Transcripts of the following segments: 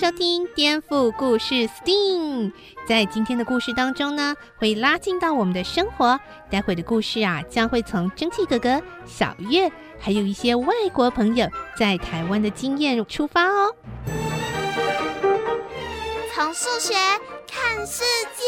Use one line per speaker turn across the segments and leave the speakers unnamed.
收听《颠覆故事 STEAM》。在今天的故事当中呢，会拉近到我们的生活。待会的故事啊，将会从蒸汽哥哥、小月，还有一些外国朋友在台湾的经验出发哦。
从数学看世界。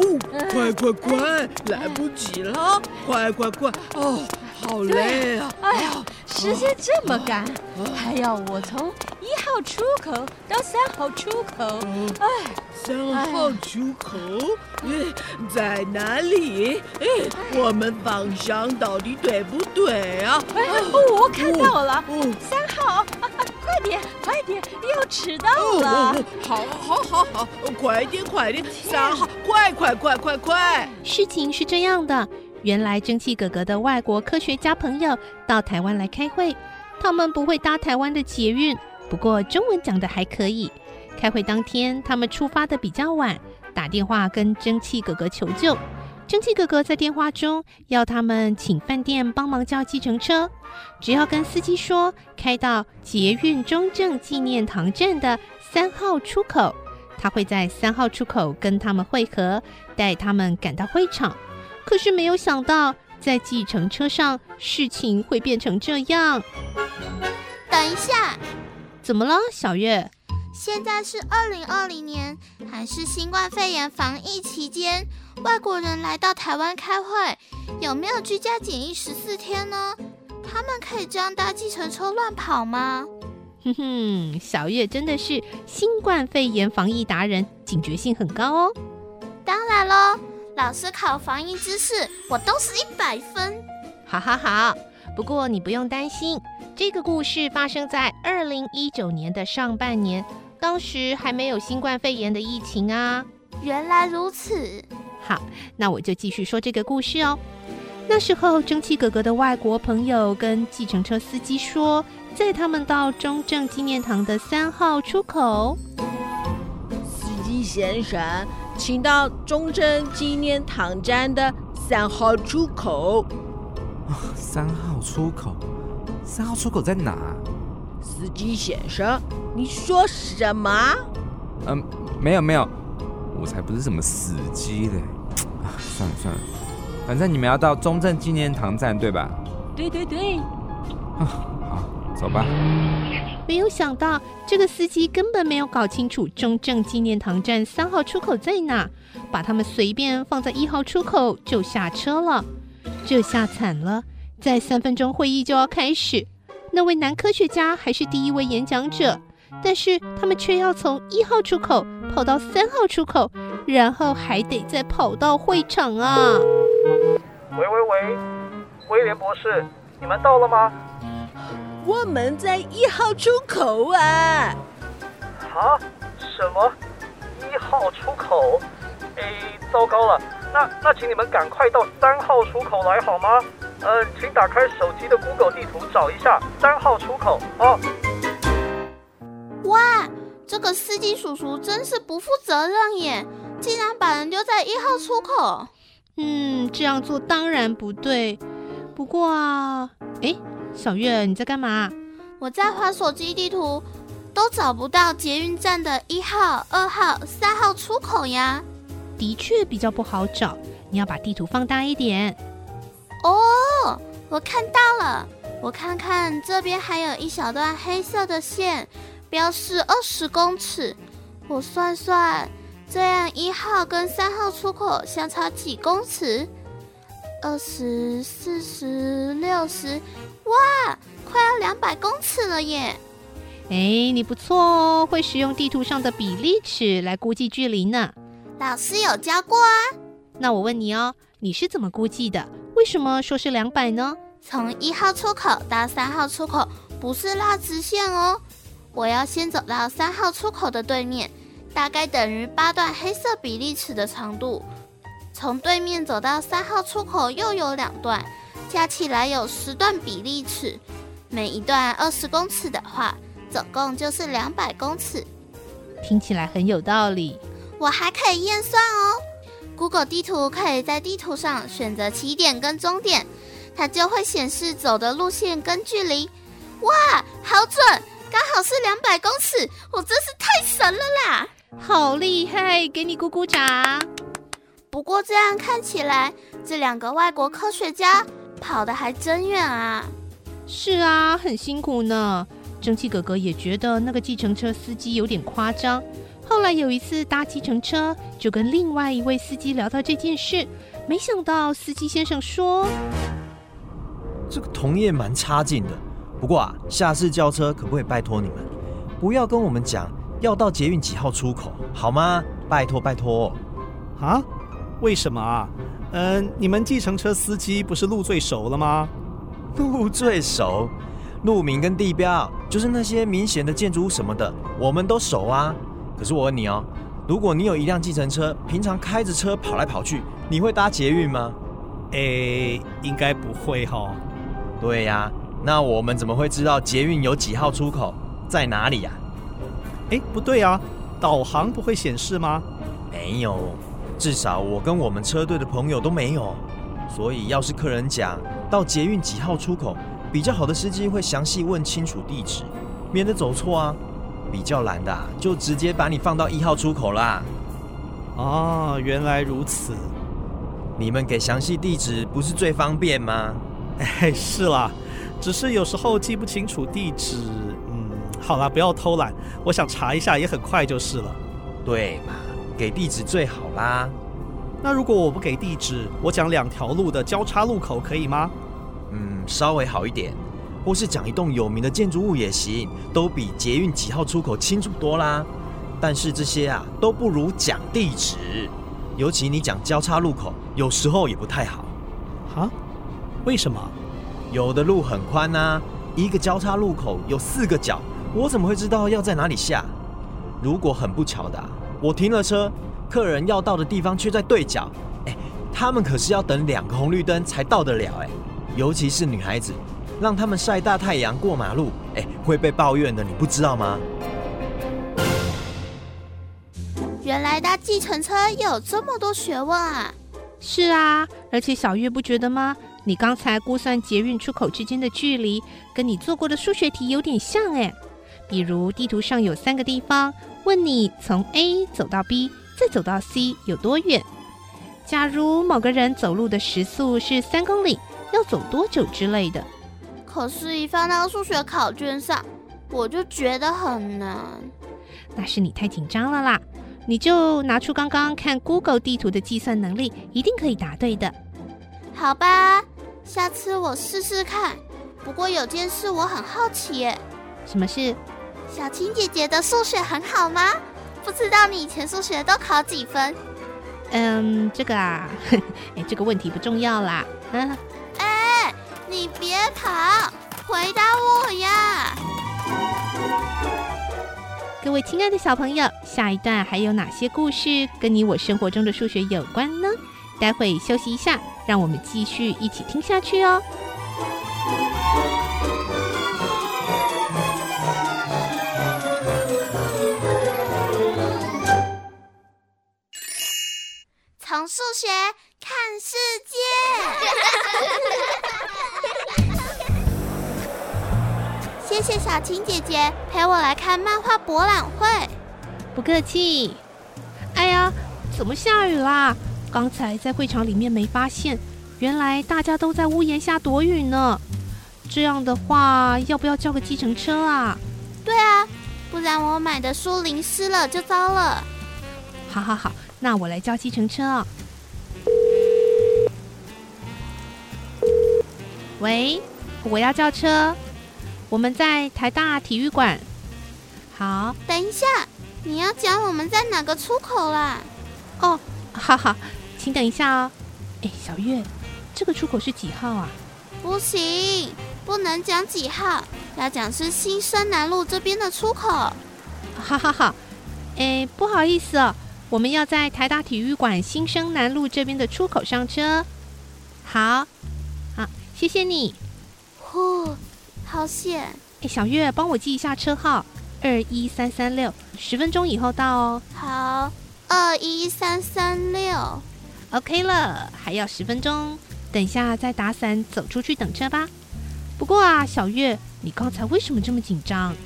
哦快快快，来不及了！快快快，哦，好累啊！
哎呦，时间这么赶，还要我从一号出口到三号出口。哎，
三号出口？哎，在哪里？哎，我们方向到底对不对啊？
哎，我看到了，三号。快点，快点，要迟到了！哦、
好，好，好，好，快点，快点，三号，快，快，快，快，快！
事情是这样的，原来蒸汽哥哥的外国科学家朋友到台湾来开会，他们不会搭台湾的捷运，不过中文讲的还可以。开会当天，他们出发的比较晚，打电话跟蒸汽哥哥求救。蒸汽哥哥在电话中要他们请饭店帮忙叫计程车，只要跟司机说开到捷运中正纪念堂站的三号出口，他会在三号出口跟他们会合，带他们赶到会场。可是没有想到，在计程车上事情会变成这样。
等一下，
怎么了，小月？
现在是二零二零年，还是新冠肺炎防疫期间？外国人来到台湾开会，有没有居家检疫十四天呢？他们可以这样搭计程车乱跑吗？
哼哼，小月真的是新冠肺炎防疫达人，警觉性很高哦。
当然喽，老师考防疫知识，我都是一百分。
好好好，不过你不用担心，这个故事发生在二零一九年的上半年，当时还没有新冠肺炎的疫情啊。
原来如此。
好，那我就继续说这个故事哦。那时候，蒸汽哥哥的外国朋友跟计程车司机说，载他们到中正纪念堂的三号出口。
司机先生，请到中正纪念堂站的三号出口。
三号出口？三号出口在哪？
司机先生，你说什么？
嗯，没有没有。我才不是什么死机嘞！啊，算了算了，反正你们要到中正纪念堂站对吧？
对对对。
啊，好，走吧。
没有想到这个司机根本没有搞清楚中正纪念堂站三号出口在哪，把他们随便放在一号出口就下车了。这下惨了，在三分钟会议就要开始，那位男科学家还是第一位演讲者。但是他们却要从一号出口跑到三号出口，然后还得再跑到会场啊！
喂喂喂，威廉博士，你们到了吗？
我们在一号出口啊！
啊？什么？一号出口？哎，糟糕了！那那请你们赶快到三号出口来好吗？呃，请打开手机的 Google 地图找一下三号出口啊！
哇，这个司机叔叔真是不负责任耶！竟然把人丢在一号出口。
嗯，这样做当然不对。不过啊，哎，小月，你在干嘛？
我在滑手机地图，都找不到捷运站的一号、二号、三号出口呀。
的确比较不好找，你要把地图放大一点。
哦，我看到了，我看看这边还有一小段黑色的线。标示二十公尺，我算算，这样一号跟三号出口相差几公尺？二十、四十、六十，哇，快要两百公尺了耶！
哎，你不错哦，会使用地图上的比例尺来估计距离呢。
老师有教过啊。
那我问你哦，你是怎么估计的？为什么说是两百呢？
从一号出口到三号出口不是拉直线哦。我要先走到三号出口的对面，大概等于八段黑色比例尺的长度。从对面走到三号出口又有两段，加起来有十段比例尺。每一段二十公尺的话，总共就是两百公尺。
听起来很有道理。
我还可以验算哦。Google 地图可以在地图上选择起点跟终点，它就会显示走的路线跟距离。哇，好准，刚好是两百公尺！我真是太神了啦！
好厉害，给你鼓鼓掌。
不过这样看起来，这两个外国科学家跑得还真远啊。
是啊，很辛苦呢。蒸汽哥哥也觉得那个计程车司机有点夸张。后来有一次搭计程车，就跟另外一位司机聊到这件事，没想到司机先生说：“
这个同业蛮差劲的，不过啊，下次叫车可不可以拜托你们，不要跟我们讲要到捷运几号出口，好吗？拜托拜托。”
啊？为什么啊？嗯，你们计程车司机不是路最熟了吗？
路最熟，路名跟地标，就是那些明显的建筑物什么的，我们都熟啊。可是我问你哦，如果你有一辆计程车，平常开着车跑来跑去，你会搭捷运吗？
诶，应该不会哈、哦。
对呀、啊，那我们怎么会知道捷运有几号出口在哪里呀、
啊？诶，不对啊，导航不会显示吗？
没有，至少我跟我们车队的朋友都没有。所以要是客人讲到捷运几号出口，比较好的司机会详细问清楚地址，免得走错啊。比较懒的，就直接把你放到一号出口啦。
哦，原来如此。
你们给详细地址不是最方便吗？
哎，是啦，只是有时候记不清楚地址。嗯，好啦，不要偷懒，我想查一下也很快就是了。
对嘛，给地址最好啦。
那如果我不给地址，我讲两条路的交叉路口可以吗？
嗯，稍微好一点。或是讲一栋有名的建筑物也行，都比捷运几号出口清楚多啦。但是这些啊都不如讲地址，尤其你讲交叉路口，有时候也不太好。
哈？为什么？
有的路很宽呐，一个交叉路口有四个角，我怎么会知道要在哪里下？如果很不巧的啊，我停了车，客人要到的地方却在对角，哎，他们可是要等两个红绿灯才到得了哎，尤其是女孩子。让他们晒大太阳过马路，哎，会被抱怨的，你不知道吗？
原来搭计程车有这么多学问啊！
是啊，而且小月不觉得吗？你刚才估算捷运出口之间的距离，跟你做过的数学题有点像哎。比如地图上有三个地方，问你从 A 走到 B，再走到 C 有多远？假如某个人走路的时速是三公里，要走多久之类的？
可是，一放到数学考卷上，我就觉得很难。
那是你太紧张了啦！你就拿出刚刚看 Google 地图的计算能力，一定可以答对的。
好吧，下次我试试看。不过有件事我很好奇耶。
什么事？
小青姐姐的数学很好吗？不知道你以前数学都考几分？
嗯，这个啊，哎，这个问题不重要啦。嗯。
你别跑，回答我呀！
各位亲爱的小朋友，下一段还有哪些故事跟你我生活中的数学有关呢？待会休息一下，让我们继续一起听下去哦。
从数学看世界。谢谢小青姐姐陪我来看漫画博览会。
不客气。哎呀，怎么下雨啦？刚才在会场里面没发现，原来大家都在屋檐下躲雨呢。这样的话，要不要叫个计程车啊？
对啊，不然我买的书淋湿了就糟了。
好好好。那我来叫计程车哦。喂，我要叫车。我们在台大体育馆。好，
等一下，你要讲我们在哪个出口啦？
哦，好好，请等一下哦。哎，小月，这个出口是几号啊？
不行，不能讲几号，要讲是新生南路这边的出口。
好好好。哎，不好意思哦，我们要在台大体育馆新生南路这边的出口上车。好，好，谢谢你。
呼，好险！
哎，小月，帮我记一下车号，二一三三六，十分钟以后到哦。
好，二一三三六。
OK 了，还要十分钟，等一下再打伞走出去等车吧。不过啊，小月，你刚才为什么这么紧张？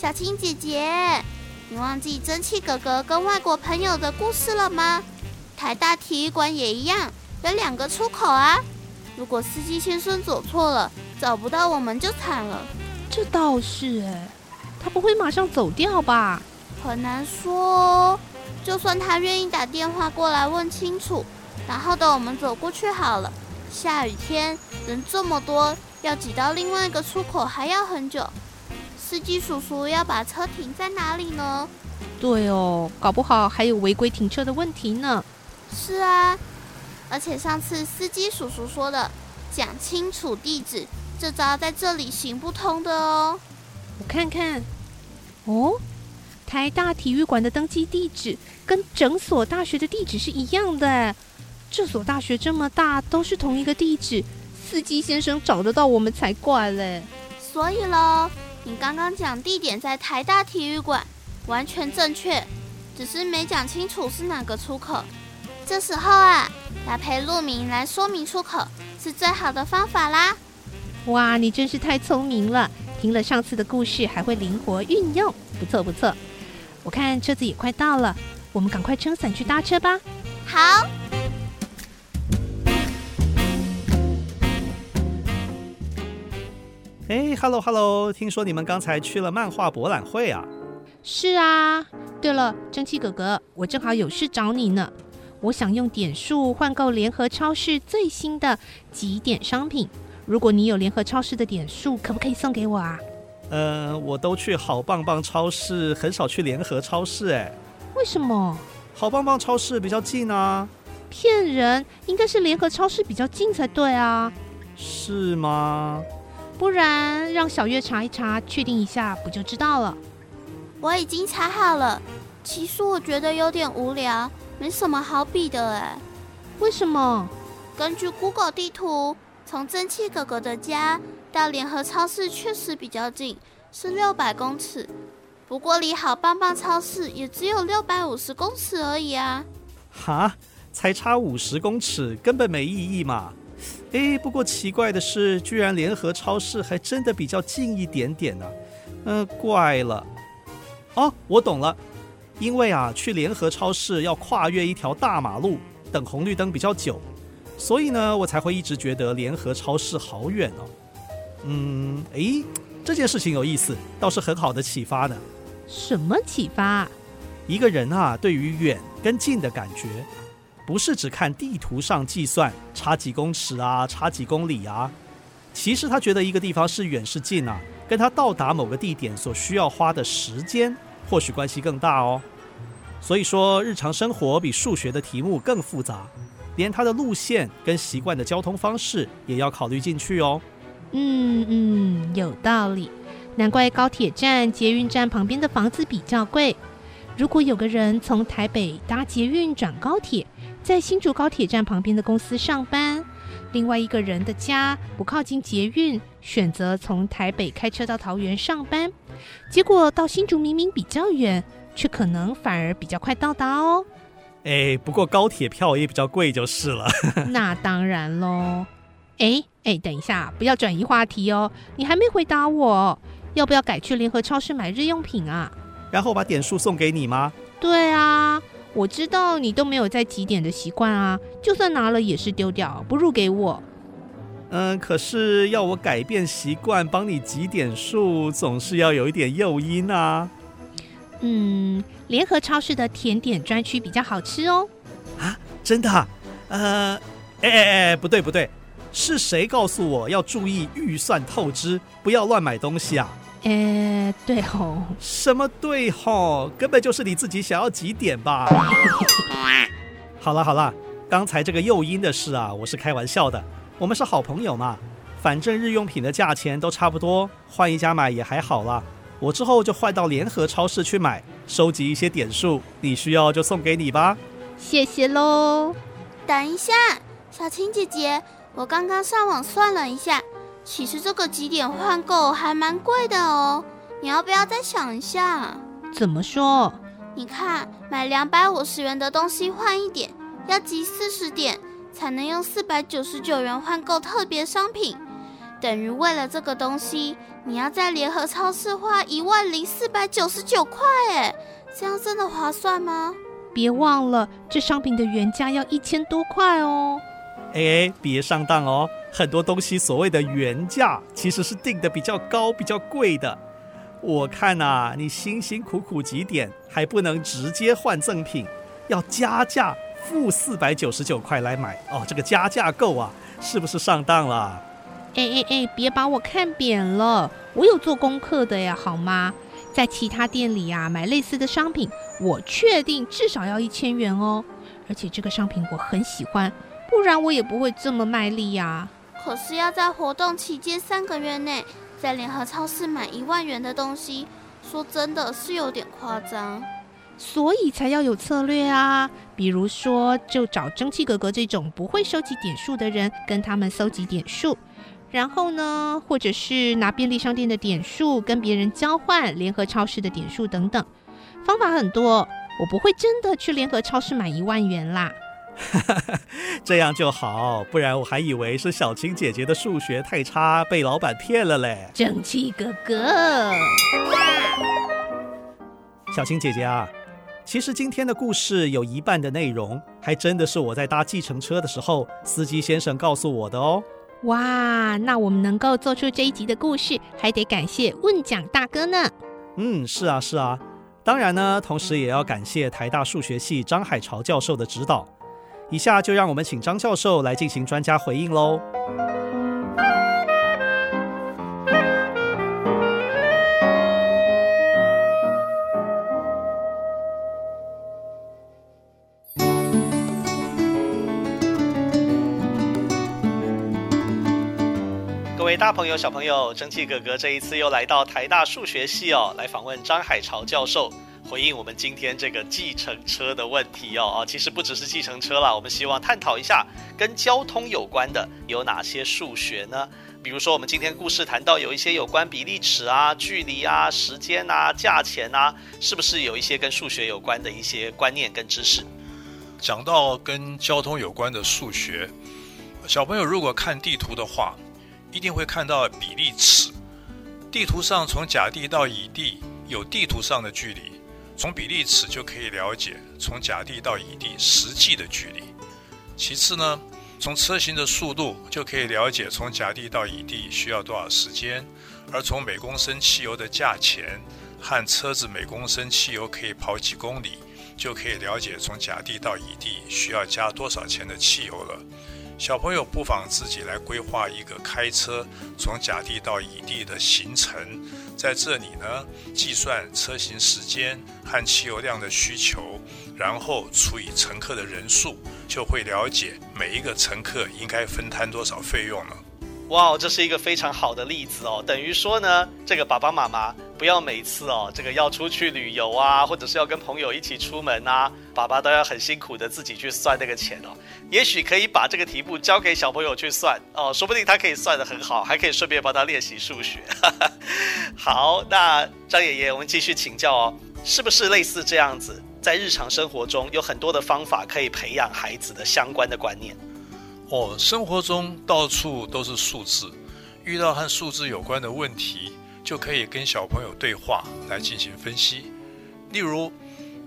小青姐姐，你忘记蒸汽哥哥跟外国朋友的故事了吗？台大体育馆也一样，有两个出口啊。如果司机先生走错了，找不到我们就惨了。
这倒是哎，他不会马上走掉吧？
很难说。就算他愿意打电话过来问清楚，然后等我们走过去好了。下雨天人这么多，要挤到另外一个出口还要很久。司机叔叔要把车停在哪里呢？
对哦，搞不好还有违规停车的问题呢。
是啊，而且上次司机叔叔说的讲清楚地址，这招在这里行不通的哦。
我看看，哦。台大体育馆的登记地址跟整所大学的地址是一样的。这所大学这么大，都是同一个地址，司机先生找得到我们才怪嘞。
所以喽，你刚刚讲地点在台大体育馆，完全正确，只是没讲清楚是哪个出口。这时候啊，搭配路名来说明出口是最好的方法啦。
哇，你真是太聪明了！听了上次的故事，还会灵活运用，不错不错。我看车子也快到了，我们赶快撑伞去搭车吧。
好。
哎，Hello Hello，听说你们刚才去了漫画博览会啊？
是啊。对了，蒸汽哥哥，我正好有事找你呢。我想用点数换购联合超市最新的几点商品，如果你有联合超市的点数，可不可以送给我啊？
呃，我都去好棒棒超市，很少去联合超市。哎，
为什么？
好棒棒超市比较近啊。
骗人，应该是联合超市比较近才对啊。
是吗？
不然让小月查一查，确定一下，不就知道了。
我已经查好了。其实我觉得有点无聊，没什么好比的。哎，
为什么？
根据 Google 地图，从蒸汽哥哥的家。到联合超市确实比较近，是六百公尺。不过离好棒棒超市也只有六百五十公尺而已啊！
哈，才差五十公尺，根本没意义嘛！诶，不过奇怪的是，居然联合超市还真的比较近一点点呢、啊。嗯、呃，怪了。哦，我懂了，因为啊，去联合超市要跨越一条大马路，等红绿灯比较久，所以呢，我才会一直觉得联合超市好远哦。嗯，诶，这件事情有意思，倒是很好的启发呢。
什么启发？
一个人啊，对于远跟近的感觉，不是只看地图上计算差几公尺啊，差几公里啊。其实他觉得一个地方是远是近啊，跟他到达某个地点所需要花的时间，或许关系更大哦。所以说，日常生活比数学的题目更复杂，连他的路线跟习惯的交通方式也要考虑进去哦。
嗯嗯，有道理，难怪高铁站、捷运站旁边的房子比较贵。如果有个人从台北搭捷运转高铁，在新竹高铁站旁边的公司上班，另外一个人的家不靠近捷运，选择从台北开车到桃园上班，结果到新竹明明比较远，却可能反而比较快到达哦。
哎，不过高铁票也比较贵就是了。
那当然喽。哎哎，等一下，不要转移话题哦。你还没回答我，要不要改去联合超市买日用品啊？
然后把点数送给你吗？
对啊，我知道你都没有在几点的习惯啊，就算拿了也是丢掉，不如给我。
嗯，可是要我改变习惯，帮你集点数，总是要有一点诱因啊。
嗯，联合超市的甜点专区比较好吃哦。
啊，真的？呃，哎哎哎，不对不对。是谁告诉我要注意预算透支，不要乱买东西啊？
呃，对吼。
什么对吼？根本就是你自己想要几点吧？好了好了，刚才这个诱因的事啊，我是开玩笑的。我们是好朋友嘛，反正日用品的价钱都差不多，换一家买也还好啦。我之后就换到联合超市去买，收集一些点数，你需要就送给你吧。
谢谢喽。
等一下，小青姐姐，我刚刚上网算了一下，其实这个几点换购还蛮贵的哦。你要不要再想一下？
怎么说？
你看，买两百五十元的东西换一点，要集四十点才能用四百九十九元换购特别商品，等于为了这个东西，你要在联合超市花一万零四百九十九块，哎，这样真的划算吗？
别忘了，这商品的原价要一千多块哦。
哎哎，别上当哦，很多东西所谓的原价，其实是定的比较高、比较贵的。我看呐、啊，你辛辛苦苦集点，还不能直接换赠品，要加价付四百九十九块来买哦。这个加价够啊，是不是上当了？
哎哎哎，别把我看扁了，我有做功课的呀，好吗？在其他店里啊，买类似的商品，我确定至少要一千元哦。而且这个商品我很喜欢，不然我也不会这么卖力呀。
可是要在活动期间三个月内。在联合超市买一万元的东西，说真的是有点夸张，
所以才要有策略啊。比如说，就找蒸汽格格这种不会收集点数的人，跟他们搜集点数，然后呢，或者是拿便利商店的点数跟别人交换联合超市的点数等等，方法很多。我不会真的去联合超市买一万元啦。
这样就好，不然我还以为是小青姐姐的数学太差，被老板骗了嘞。
正气哥哥，
小青姐姐啊，其实今天的故事有一半的内容，还真的是我在搭计程车的时候，司机先生告诉我的哦。
哇，那我们能够做出这一集的故事，还得感谢问奖大哥呢。
嗯，是啊，是啊，当然呢，同时也要感谢台大数学系张海潮教授的指导。以下就让我们请张教授来进行专家回应喽。
各位大朋友、小朋友，蒸汽哥哥这一次又来到台大数学系哦，来访问张海潮教授。回应我们今天这个计程车的问题哦啊，其实不只是计程车啦，我们希望探讨一下跟交通有关的有哪些数学呢？比如说，我们今天故事谈到有一些有关比例尺啊、距离啊、时间啊、价钱啊，是不是有一些跟数学有关的一些观念跟知识？
讲到跟交通有关的数学，小朋友如果看地图的话，一定会看到比例尺。地图上从甲地到乙地有地图上的距离。从比例尺就可以了解从甲地到乙地实际的距离。其次呢，从车型的速度就可以了解从甲地到乙地需要多少时间。而从每公升汽油的价钱和车子每公升汽油可以跑几公里，就可以了解从甲地到乙地需要加多少钱的汽油了。小朋友不妨自己来规划一个开车从甲地到乙地的行程。在这里呢，计算车型时间和汽油量的需求，然后除以乘客的人数，就会了解每一个乘客应该分摊多少费用了。
哇，这是一个非常好的例子哦。等于说呢，这个爸爸妈妈不要每次哦，这个要出去旅游啊，或者是要跟朋友一起出门啊，爸爸都要很辛苦的自己去算那个钱哦。也许可以把这个题目交给小朋友去算哦，说不定他可以算得很好，还可以顺便帮他练习数学。好，那张爷爷，我们继续请教哦，是不是类似这样子，在日常生活中有很多的方法可以培养孩子的相关的观念？
哦，生活中到处都是数字，遇到和数字有关的问题，就可以跟小朋友对话来进行分析。例如，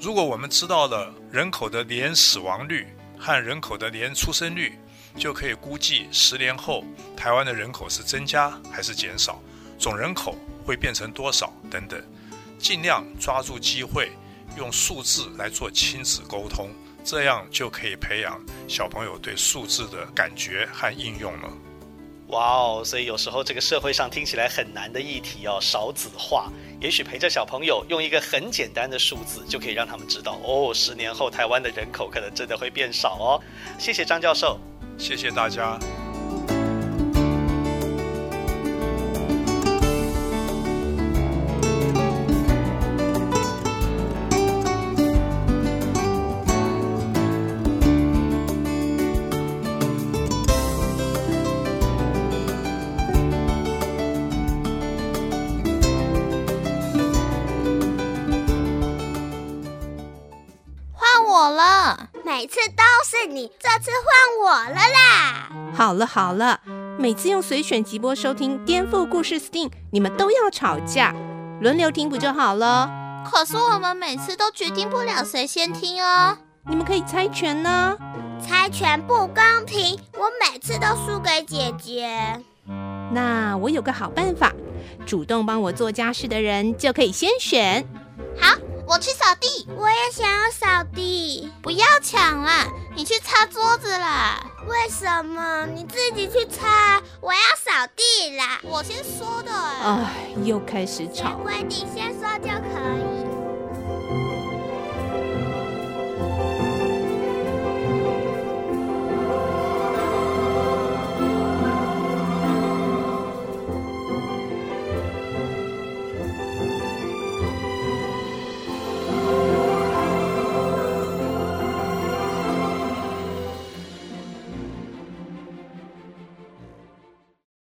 如果我们知道了人口的年死亡率，和人口的年出生率，就可以估计十年后台湾的人口是增加还是减少，总人口会变成多少等等，尽量抓住机会，用数字来做亲子沟通，这样就可以培养小朋友对数字的感觉和应用了。
哇哦！所以有时候这个社会上听起来很难的议题哦，少子化，也许陪着小朋友用一个很简单的数字，就可以让他们知道哦，十年后台湾的人口可能真的会变少哦。谢谢张教授，
谢谢大家。
每次都是你，这次换我了啦！
好了好了，每次用随选即播收听颠覆故事 Sting，你们都要吵架，轮流听不就好了？
可是我们每次都决定不了谁先听哦。
你们可以猜拳呢。
猜拳不公平，我每次都输给姐姐。
那我有个好办法，主动帮我做家事的人就可以先选。
好，我去扫地。
我也想要扫地。
不要抢啦，你去擦桌子啦。
为什么？你自己去擦，我要扫地啦。
我先说的。
哎，又开始吵。
规定先说就可以。